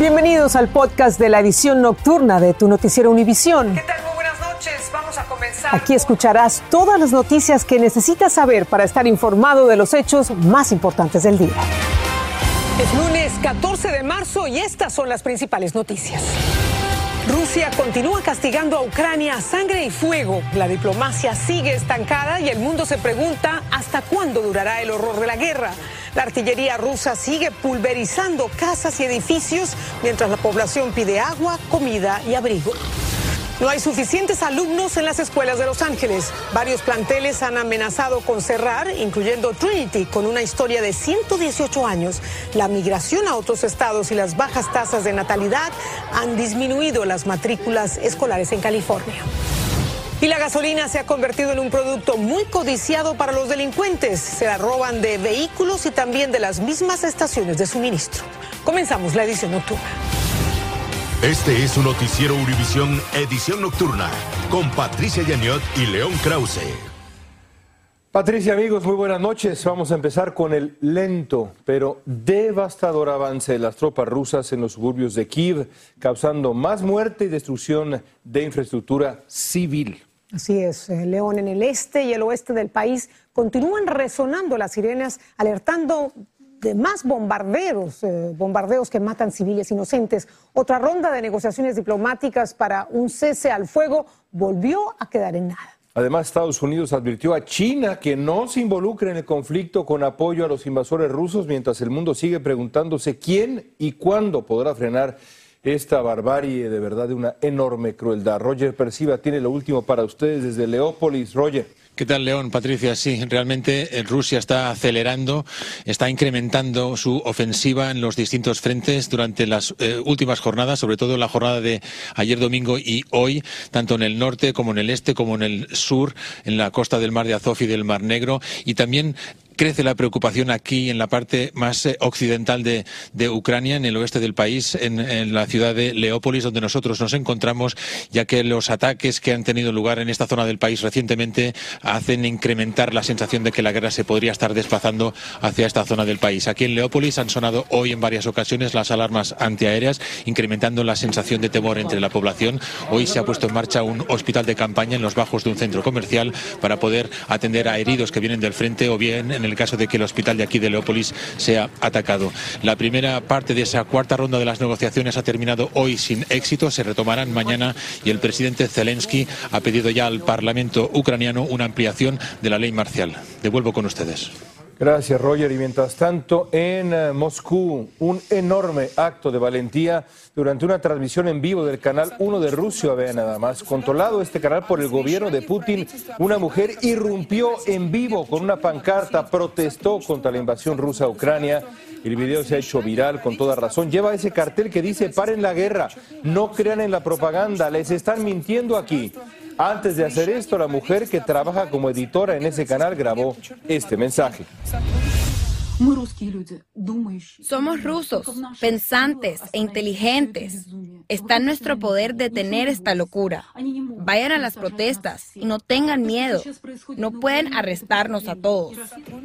Bienvenidos al podcast de la edición nocturna de tu noticiero Univisión. ¿Qué tal? Muy buenas noches. Vamos a comenzar. Aquí escucharás todas las noticias que necesitas saber para estar informado de los hechos más importantes del día. Es lunes 14 de marzo y estas son las principales noticias. Rusia continúa castigando a Ucrania a sangre y fuego. La diplomacia sigue estancada y el mundo se pregunta hasta cuándo durará el horror de la guerra. La artillería rusa sigue pulverizando casas y edificios mientras la población pide agua, comida y abrigo. No hay suficientes alumnos en las escuelas de Los Ángeles. Varios planteles han amenazado con cerrar, incluyendo Trinity, con una historia de 118 años. La migración a otros estados y las bajas tasas de natalidad han disminuido las matrículas escolares en California. Y la gasolina se ha convertido en un producto muy codiciado para los delincuentes. Se la roban de vehículos y también de las mismas estaciones de suministro. Comenzamos la edición nocturna. Este es un noticiero Univisión Edición Nocturna con Patricia Yaniot y León Krause. Patricia, amigos, muy buenas noches. Vamos a empezar con el lento pero devastador avance de las tropas rusas en los suburbios de Kiev, causando más muerte y destrucción de infraestructura civil. Así es, eh, León, en el este y el oeste del país continúan resonando las sirenas, alertando de más bombardeos, eh, bombardeos que matan civiles inocentes. Otra ronda de negociaciones diplomáticas para un cese al fuego volvió a quedar en nada. Además, Estados Unidos advirtió a China que no se involucre en el conflicto con apoyo a los invasores rusos, mientras el mundo sigue preguntándose quién y cuándo podrá frenar esta barbarie de verdad de una enorme crueldad. Roger Perciba tiene lo último para ustedes desde Leópolis. Roger. ¿Qué tal, León? Patricia, sí, realmente eh, Rusia está acelerando, está incrementando su ofensiva en los distintos frentes durante las eh, últimas jornadas, sobre todo la jornada de ayer domingo y hoy, tanto en el norte como en el este, como en el sur, en la costa del Mar de Azov y del Mar Negro, y también crece la preocupación aquí en la parte más eh, occidental de, Ucrania, en el oeste del país, en, la ciudad de Leópolis, donde nosotros nos encontramos, ya que los ataques que han tenido lugar en esta zona del país recientemente hacen incrementar la sensación de que la guerra se podría estar desplazando hacia esta zona del país. Aquí en Leópolis han sonado hoy en varias ocasiones las alarmas antiaéreas, incrementando la sensación de temor entre la población. Hoy se ha puesto en marcha un hospital de campaña en los bajos de un centro comercial para poder atender a heridos que vienen del frente o bien en el el caso de que el hospital de aquí de Leópolis sea atacado. La primera parte de esa cuarta ronda de las negociaciones ha terminado hoy sin éxito, se retomarán mañana y el presidente Zelensky ha pedido ya al Parlamento ucraniano una ampliación de la ley marcial. Devuelvo con ustedes. Gracias, Roger. Y mientras tanto, en eh, Moscú, un enorme acto de valentía durante una transmisión en vivo del canal 1 de Rusia, vea nada más. Controlado este canal por el gobierno de Putin, una mujer irrumpió en vivo con una pancarta, protestó contra la invasión rusa a Ucrania. El video se ha hecho viral con toda razón. Lleva ese cartel que dice, paren la guerra, no crean en la propaganda, les están mintiendo aquí. Antes de hacer esto, la mujer que trabaja como editora en ese canal grabó este mensaje. Somos rusos, pensantes e inteligentes. Está en nuestro poder detener esta locura. Vayan a las protestas y no tengan miedo. No pueden arrestarnos a todos.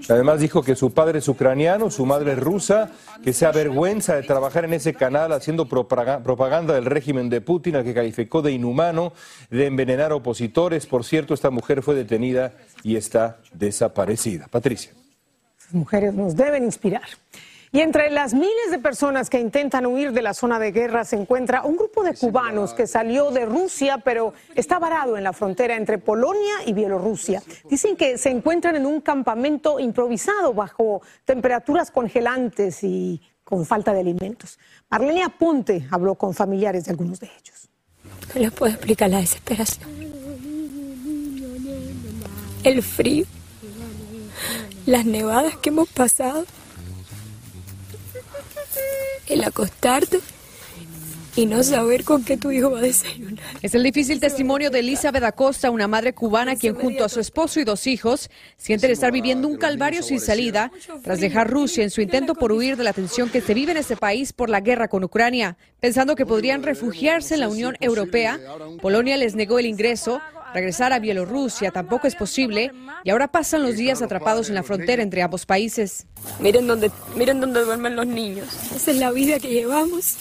Además dijo que su padre es ucraniano, su madre es rusa, que se avergüenza de trabajar en ese canal haciendo propaganda del régimen de Putin, al que calificó de inhumano, de envenenar opositores. Por cierto, esta mujer fue detenida y está desaparecida. Patricia mujeres nos deben inspirar. Y entre las miles de personas que intentan huir de la zona de guerra se encuentra un grupo de cubanos que salió de Rusia, pero está varado en la frontera entre Polonia y Bielorrusia. Dicen que se encuentran en un campamento improvisado bajo temperaturas congelantes y con falta de alimentos. Marlene Aponte habló con familiares de algunos de ellos. ¿Qué les puedo explicar la desesperación? El frío las nevadas que hemos pasado, el acostarte y no saber con qué tu hijo va a desayunar. Es el difícil testimonio de Elizabeth Acosta, una madre cubana quien junto a su esposo y dos hijos sienten estar viviendo un calvario sin salida tras dejar Rusia en su intento por huir de la tensión que se vive en ese país por la guerra con Ucrania. Pensando que podrían refugiarse en la Unión Europea, Polonia les negó el ingreso Regresar a Bielorrusia tampoco es posible y ahora pasan los días atrapados en la frontera entre ambos países. Miren dónde, miren dónde duermen los niños. Esa es la vida que llevamos.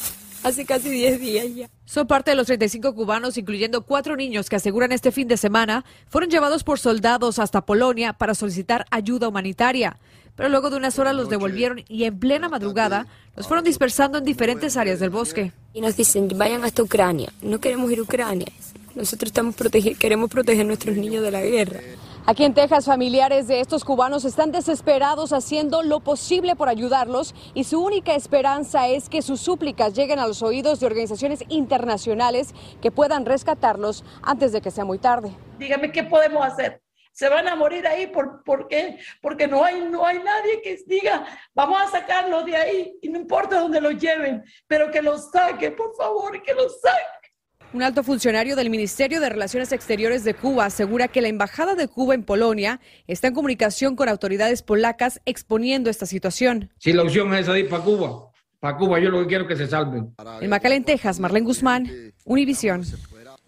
Hace casi 10 días ya. Son parte de los 35 cubanos, incluyendo cuatro niños que aseguran este fin de semana, fueron llevados por soldados hasta Polonia para solicitar ayuda humanitaria. Pero luego de unas horas los devolvieron y en plena madrugada los fueron dispersando en diferentes áreas del bosque. Y nos dicen, vayan hasta Ucrania. No queremos ir a Ucrania. Nosotros estamos proteger, queremos proteger a nuestros niños de la guerra. Aquí en Texas, familiares de estos cubanos están desesperados haciendo lo posible por ayudarlos y su única esperanza es que sus súplicas lleguen a los oídos de organizaciones internacionales que puedan rescatarlos antes de que sea muy tarde. Dígame qué podemos hacer. Se van a morir ahí por, ¿por qué? Porque no hay, no hay nadie que diga, vamos a sacarlos de ahí y no importa dónde los lleven, pero que los saquen, por favor, que los saquen. Un alto funcionario del Ministerio de Relaciones Exteriores de Cuba asegura que la Embajada de Cuba en Polonia está en comunicación con autoridades polacas exponiendo esta situación. Si la opción es ir para Cuba, para Cuba yo lo que quiero es que se salven. En McAllen, Texas, Marlene Guzmán, Univisión.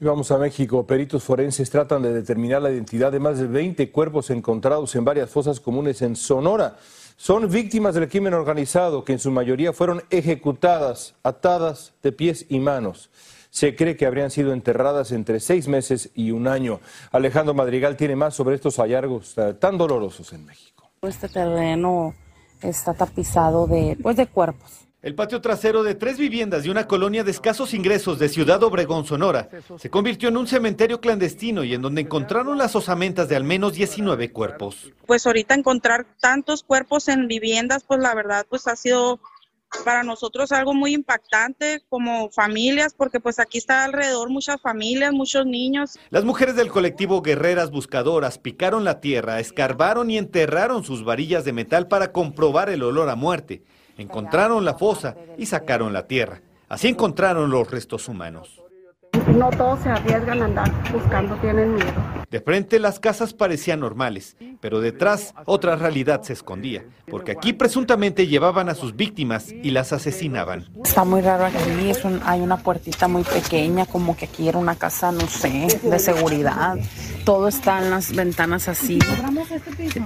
Vamos a México. Peritos forenses tratan de determinar la identidad de más de 20 cuerpos encontrados en varias fosas comunes en Sonora. Son víctimas del crimen organizado que en su mayoría fueron ejecutadas, atadas de pies y manos. Se cree que habrían sido enterradas entre seis meses y un año. Alejandro Madrigal tiene más sobre estos hallazgos eh, tan dolorosos en México. Este terreno está tapizado de, pues, de cuerpos. El patio trasero de tres viviendas de una colonia de escasos ingresos de Ciudad Obregón, Sonora, se convirtió en un cementerio clandestino y en donde encontraron las osamentas de al menos 19 cuerpos. Pues ahorita encontrar tantos cuerpos en viviendas, pues la verdad, pues ha sido para nosotros algo muy impactante como familias, porque pues aquí está alrededor muchas familias, muchos niños. Las mujeres del colectivo Guerreras Buscadoras picaron la tierra, escarbaron y enterraron sus varillas de metal para comprobar el olor a muerte. Encontraron la fosa y sacaron la tierra. Así encontraron los restos humanos. No todos se arriesgan a andar buscando, tienen miedo. De frente las casas parecían normales, pero detrás otra realidad se escondía, porque aquí presuntamente llevaban a sus víctimas y las asesinaban. Está muy raro aquí, hay una puertita muy pequeña, como que aquí era una casa, no sé, de seguridad. Todo está en las ventanas así,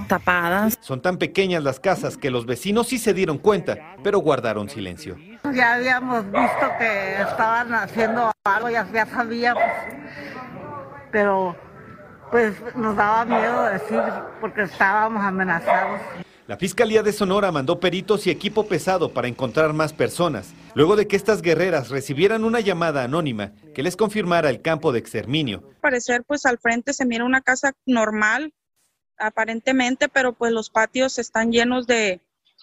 tapadas. Son tan pequeñas las casas que los vecinos sí se dieron cuenta, pero guardaron silencio. Ya habíamos visto que estaban haciendo algo, ya, ya sabíamos, pero pues nos daba miedo decir porque estábamos amenazados. La Fiscalía de Sonora mandó peritos y equipo pesado para encontrar más personas, luego de que estas guerreras recibieran una llamada anónima que les confirmara el campo de exterminio. Al parecer, pues al frente se mira una casa normal, aparentemente, pero pues los patios están llenos de,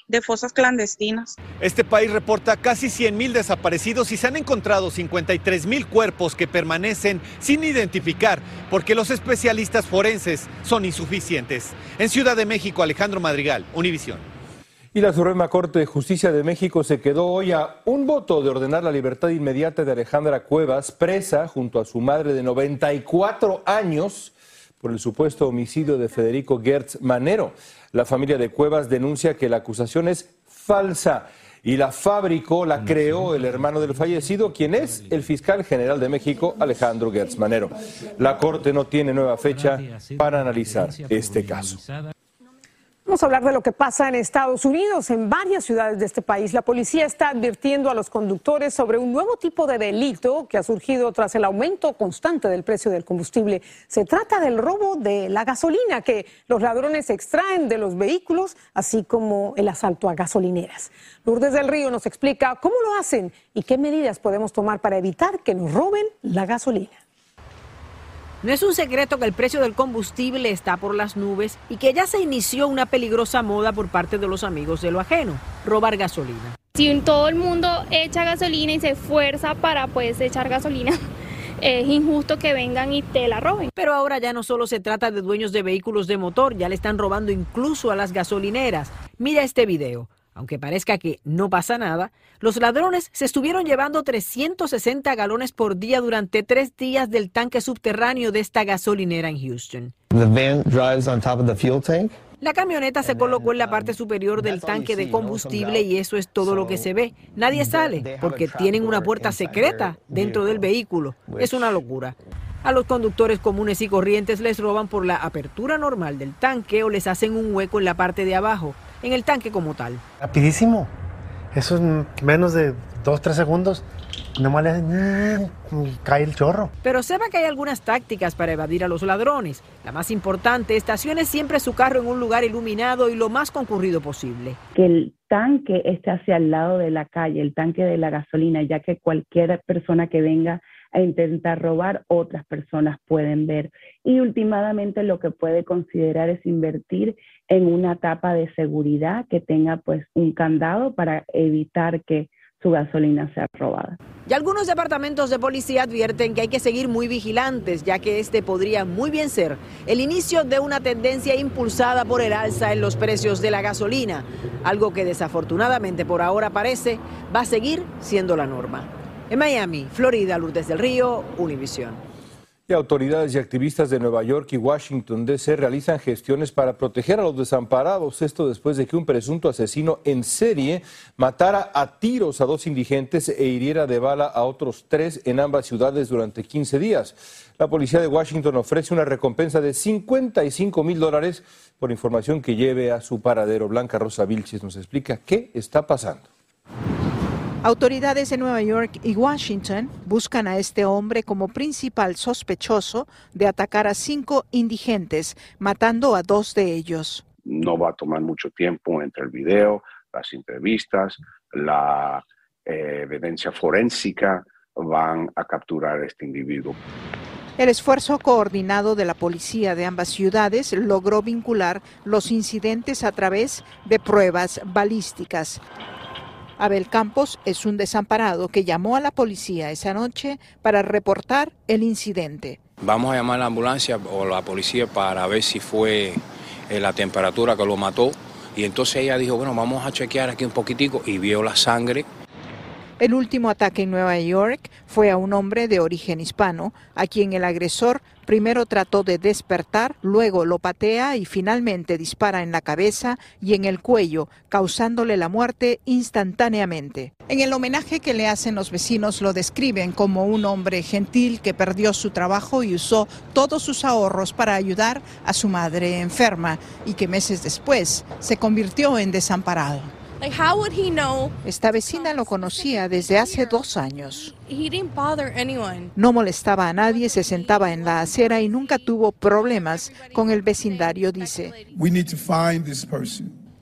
de fosas clandestinas. Este país reporta casi 100.000 desaparecidos y se han encontrado 53.000 cuerpos que permanecen sin identificar porque los especialistas forenses son insuficientes. En Ciudad de México, Alejandro Madrigal, Univisión. Y la Suprema Corte de Justicia de México se quedó hoy a un voto de ordenar la libertad inmediata de Alejandra Cuevas, presa junto a su madre de 94 años por el supuesto homicidio de Federico Gertz Manero. La familia de Cuevas denuncia que la acusación es falsa y la fabricó, la creó el hermano del fallecido, quien es el fiscal general de México, Alejandro Gertz Manero. La Corte no tiene nueva fecha para analizar este caso. Vamos a hablar de lo que pasa en Estados Unidos. En varias ciudades de este país, la policía está advirtiendo a los conductores sobre un nuevo tipo de delito que ha surgido tras el aumento constante del precio del combustible. Se trata del robo de la gasolina que los ladrones extraen de los vehículos, así como el asalto a gasolineras. Lourdes del Río nos explica cómo lo hacen y qué medidas podemos tomar para evitar que nos roben la gasolina. No es un secreto que el precio del combustible está por las nubes y que ya se inició una peligrosa moda por parte de los amigos de lo ajeno, robar gasolina. Si todo el mundo echa gasolina y se esfuerza para pues echar gasolina, es injusto que vengan y te la roben. Pero ahora ya no solo se trata de dueños de vehículos de motor, ya le están robando incluso a las gasolineras. Mira este video. Aunque parezca que no pasa nada, los ladrones se estuvieron llevando 360 galones por día durante tres días del tanque subterráneo de esta gasolinera en Houston. La camioneta se colocó en la parte superior del tanque de combustible y eso es todo lo que se ve. Nadie sale porque tienen una puerta secreta dentro del vehículo. Es una locura. A los conductores comunes y corrientes les roban por la apertura normal del tanque o les hacen un hueco en la parte de abajo en el tanque como tal. Rapidísimo. Eso es menos de dos, tres segundos, nomás le hacen, cae el chorro. Pero sepa que hay algunas tácticas para evadir a los ladrones. La más importante, estacione siempre su carro en un lugar iluminado y lo más concurrido posible. Que el tanque esté hacia el lado de la calle, el tanque de la gasolina, ya que cualquier persona que venga a intentar robar, otras personas pueden ver. Y últimamente lo que puede considerar es invertir en una tapa de seguridad que tenga pues un candado para evitar que su gasolina sea robada. Y algunos departamentos de policía advierten que hay que seguir muy vigilantes, ya que este podría muy bien ser el inicio de una tendencia impulsada por el alza en los precios de la gasolina, algo que desafortunadamente por ahora parece va a seguir siendo la norma. En Miami, Florida, Lourdes del Río, Univisión. Y autoridades y activistas de Nueva York y Washington DC realizan gestiones para proteger a los desamparados. Esto después de que un presunto asesino en serie matara a tiros a dos indigentes e hiriera de bala a otros tres en ambas ciudades durante 15 días. La policía de Washington ofrece una recompensa de 55 mil dólares por información que lleve a su paradero. Blanca Rosa Vilches nos explica qué está pasando. Autoridades de Nueva York y Washington buscan a este hombre como principal sospechoso de atacar a cinco indigentes, matando a dos de ellos. No va a tomar mucho tiempo entre el video, las entrevistas, la eh, evidencia forénsica, van a capturar a este individuo. El esfuerzo coordinado de la policía de ambas ciudades logró vincular los incidentes a través de pruebas balísticas. Abel Campos es un desamparado que llamó a la policía esa noche para reportar el incidente. Vamos a llamar a la ambulancia o la policía para ver si fue eh, la temperatura que lo mató. Y entonces ella dijo, bueno, vamos a chequear aquí un poquitico y vio la sangre. El último ataque en Nueva York fue a un hombre de origen hispano, a quien el agresor Primero trató de despertar, luego lo patea y finalmente dispara en la cabeza y en el cuello, causándole la muerte instantáneamente. En el homenaje que le hacen los vecinos lo describen como un hombre gentil que perdió su trabajo y usó todos sus ahorros para ayudar a su madre enferma y que meses después se convirtió en desamparado. Esta vecina lo conocía desde hace dos años. No molestaba a nadie, se sentaba en la acera y nunca tuvo problemas con el vecindario, dice.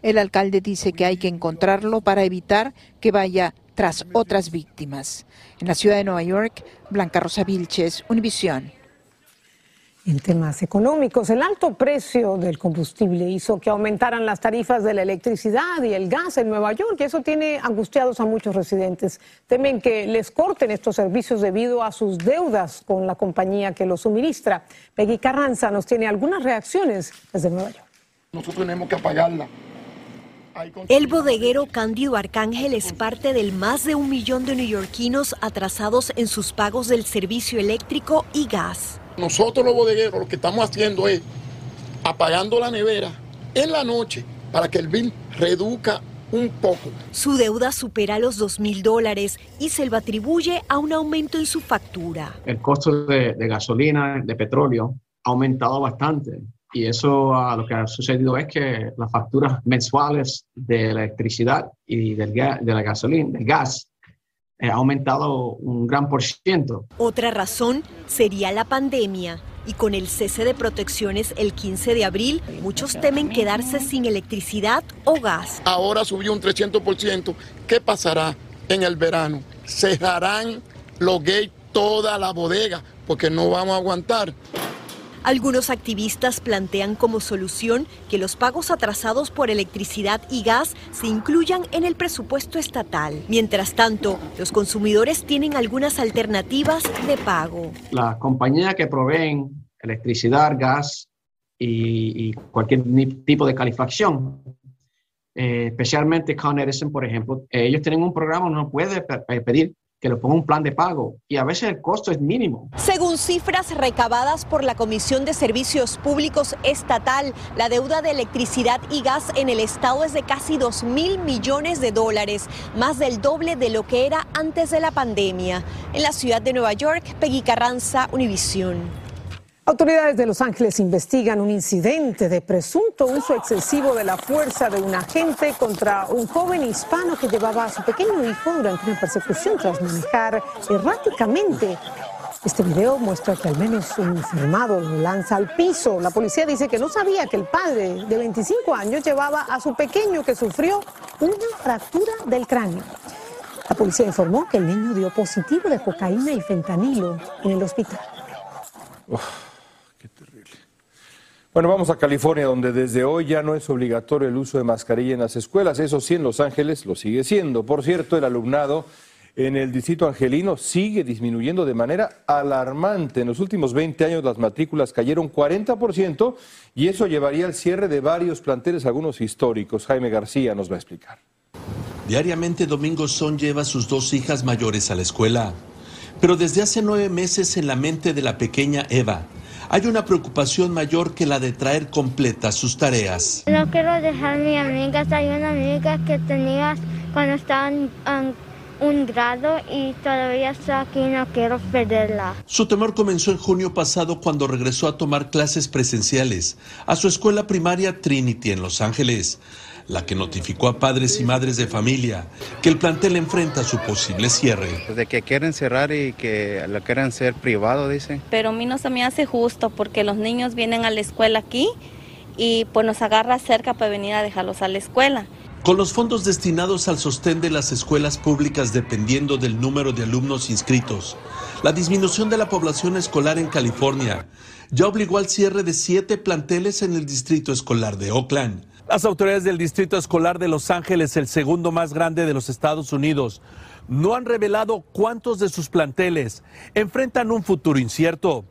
El alcalde dice que hay que encontrarlo para evitar que vaya tras otras víctimas. En la ciudad de Nueva York, Blanca Rosa Vilches, Univisión. En temas económicos, el alto precio del combustible hizo que aumentaran las tarifas de la electricidad y el gas en Nueva York y eso tiene angustiados a muchos residentes. Temen que les corten estos servicios debido a sus deudas con la compañía que los suministra. Peggy Carranza nos tiene algunas reacciones desde Nueva York. Nosotros tenemos que apagarla. El bodeguero Cándido Arcángel es parte del más de un millón de neoyorquinos atrasados en sus pagos del servicio eléctrico y gas. Nosotros los bodegueros lo que estamos haciendo es apagando la nevera en la noche para que el bill reduzca un poco. Su deuda supera los 2 mil dólares y se lo atribuye a un aumento en su factura. El costo de, gasolina, de petróleo, ha aumentado bastante. Y eso lo que ha sucedido es que las facturas mensuales de electricidad y del, de la gasolina, del gas, ha aumentado un gran por ciento. Otra razón sería la pandemia. Y con el cese de protecciones el 15 de abril, muchos temen quedarse sin electricidad o gas. Ahora subió un 300%. ¿Qué pasará en el verano? Cerrarán los gates toda la bodega porque no vamos a aguantar. Algunos activistas plantean como solución que los pagos atrasados por electricidad y gas se incluyan en el presupuesto estatal. Mientras tanto, los consumidores tienen algunas alternativas de pago. Las compañías que proveen electricidad, gas y, cualquier tipo de calefacción, eh, especialmente Con Edison, por ejemplo, ellos tienen un programa, uno puede pedir que le ponga un plan de pago y a veces el costo es mínimo. Según cifras recabadas por la Comisión de Servicios Públicos Estatal, la deuda de electricidad y gas en el estado es de casi 2 mil millones de dólares, más del doble de lo que era antes de la pandemia. En la ciudad de Nueva York, Peggy Carranza, Univisión. Autoridades de Los Ángeles investigan un incidente de presunto uso excesivo de la fuerza de un agente contra un joven hispano que llevaba a su pequeño hijo durante una persecución tras manejar erráticamente. Este video muestra que al menos un enfermado lo lanza al piso. La policía dice que no sabía que el padre de 25 años llevaba a su pequeño que sufrió una fractura del cráneo. La policía informó que el niño dio positivo de cocaína y fentanilo en el hospital. Bueno, vamos a California, donde desde hoy ya no es obligatorio el uso de mascarilla en las escuelas. Eso sí, en Los Ángeles lo sigue siendo. Por cierto, el alumnado en el distrito angelino sigue disminuyendo de manera alarmante. En los últimos 20 años las matrículas cayeron 40% y eso llevaría al cierre de varios planteles, algunos históricos. Jaime García nos va a explicar. Diariamente Domingo Son lleva a sus dos hijas mayores a la escuela. Pero desde hace nueve meses en la mente de la pequeña Eva hay una preocupación mayor que la de traer completas sus tareas. No quiero dejar a mi amiga, hay una amiga que tenía cuando estaba en un grado y todavía está aquí no quiero perderla. Su temor comenzó en junio pasado cuando regresó a tomar clases presenciales a su escuela primaria Trinity en Los Ángeles la que notificó a padres y madres de familia que el plantel enfrenta su posible cierre. De que quieren cerrar y que lo quieren ser privado, dicen. Pero a mí no se me hace justo porque los niños vienen a la escuela aquí y pues nos agarra cerca para venir a dejarlos a la escuela. Con los fondos destinados al sostén de las escuelas públicas dependiendo del número de alumnos inscritos, la disminución de la población escolar en California ya obligó al cierre de siete planteles en el distrito escolar de Oakland. Las autoridades del Distrito Escolar de Los Ángeles, el segundo más grande de los Estados Unidos, no han revelado cuántos de sus planteles enfrentan un futuro incierto.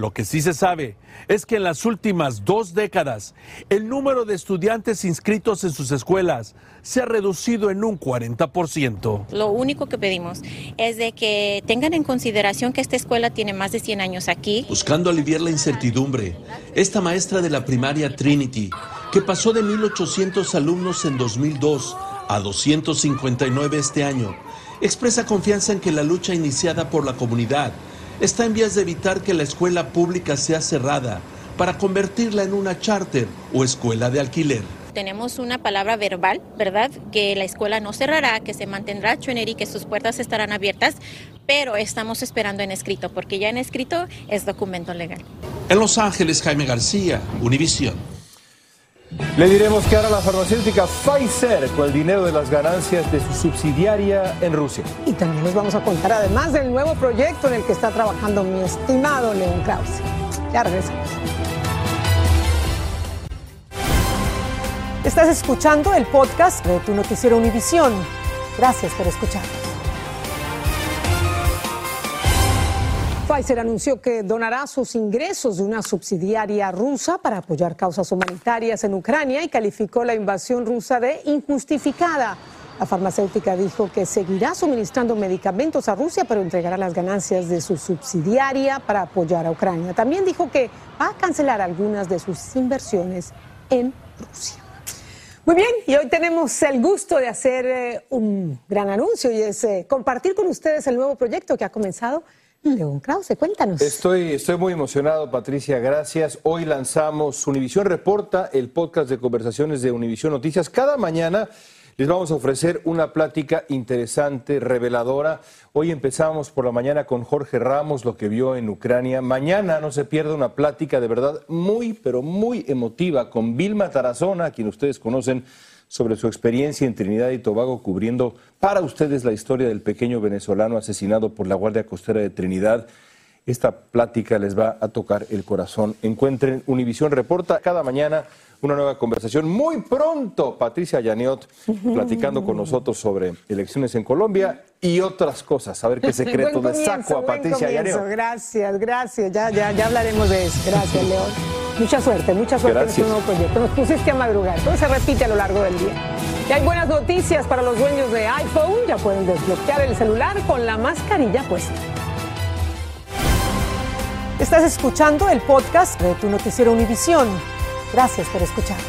Lo que sí se sabe es que en las últimas dos décadas el número de estudiantes inscritos en sus escuelas se ha reducido en un 40%. Lo único que pedimos es de que tengan en consideración que esta escuela tiene más de 100 años aquí. Buscando aliviar la incertidumbre, esta maestra de la primaria Trinity que pasó de 1.800 alumnos en 2002 a 259 este año, expresa confianza en que la lucha iniciada por la comunidad está en vías de evitar que la escuela pública sea cerrada para convertirla en una charter o escuela de alquiler. Tenemos una palabra verbal, ¿verdad? Que la escuela no cerrará, que se mantendrá Trinity, que sus puertas estarán abiertas, pero estamos esperando en escrito, porque ya en escrito es documento legal. En Los Ángeles, Jaime García, Univisión. Le diremos que ahora la farmacéutica Pfizer con el dinero de las ganancias de su subsidiaria en Rusia. Y también les vamos a contar además del nuevo proyecto en el que está trabajando mi estimado León Krause. Ya regresamos. Estás escuchando el podcast de tu noticiero Univisión. Gracias por escuchar. Pfizer anunció que donará sus ingresos de una subsidiaria rusa para apoyar causas humanitarias en Ucrania y calificó la invasión rusa de injustificada. La farmacéutica dijo que seguirá suministrando medicamentos a Rusia, pero entregará las ganancias de su subsidiaria para apoyar a Ucrania. También dijo que va a cancelar algunas de sus inversiones en Rusia. Muy bien, y hoy tenemos el gusto de hacer eh, un gran anuncio y es eh, compartir con ustedes el nuevo proyecto que ha comenzado León Krause, cuéntanos. Estoy, estoy muy emocionado, Patricia, gracias. Hoy lanzamos Univisión Reporta, el podcast de conversaciones de Univisión Noticias. Cada mañana les vamos a ofrecer una plática interesante, reveladora. Hoy empezamos por la mañana con Jorge Ramos, lo que vio en Ucrania. Mañana no se pierda una plática de verdad muy, pero muy emotiva con Vilma Tarazona, a quien ustedes conocen sobre su experiencia en Trinidad y Tobago cubriendo para ustedes la historia del pequeño venezolano asesinado por la Guardia Costera de Trinidad. Esta plática les va a tocar el corazón. Encuentren Univisión Reporta cada mañana una nueva conversación. Muy pronto, Patricia Yaniot platicando con nosotros sobre elecciones en Colombia y otras cosas. A ver qué secreto le saco a Patricia Yaniot. Gracias, gracias. Ya, ya, ya hablaremos de eso. Gracias, León. Mucha suerte, mucha suerte en este nuevo proyecto. Nos pusiste a madrugar, todo se repite a lo largo del día. Y hay buenas noticias para los dueños de iPhone, ya pueden desbloquear el celular con la mascarilla puesta. Estás escuchando el podcast de tu noticiero Univisión. Gracias por escucharnos.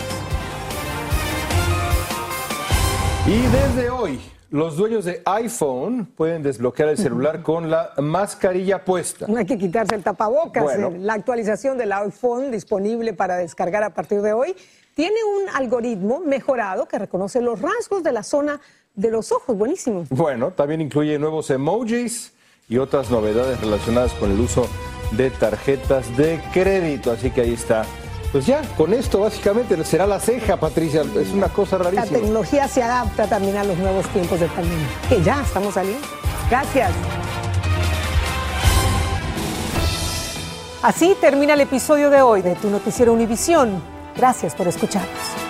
Y desde hoy, Los dueños de iPhone pueden desbloquear el celular con la mascarilla puesta. No hay que quitarse el tapabocas. Bueno. Eh, La actualización del iPhone disponible para descargar a partir de hoy tiene un algoritmo mejorado que reconoce los rasgos de la zona de los ojos. Buenísimo. Bueno, también incluye nuevos emojis y otras novedades relacionadas con el uso de tarjetas de crédito. Así que ahí está. Pues ya, con esto básicamente será la ceja, Patricia. Es una cosa La rarísima. tecnología se adapta también a los nuevos tiempos de pandemia. Que ya estamos saliendo. Gracias. Así termina el episodio de hoy de Tu Noticiero Univisión. Gracias por escucharnos.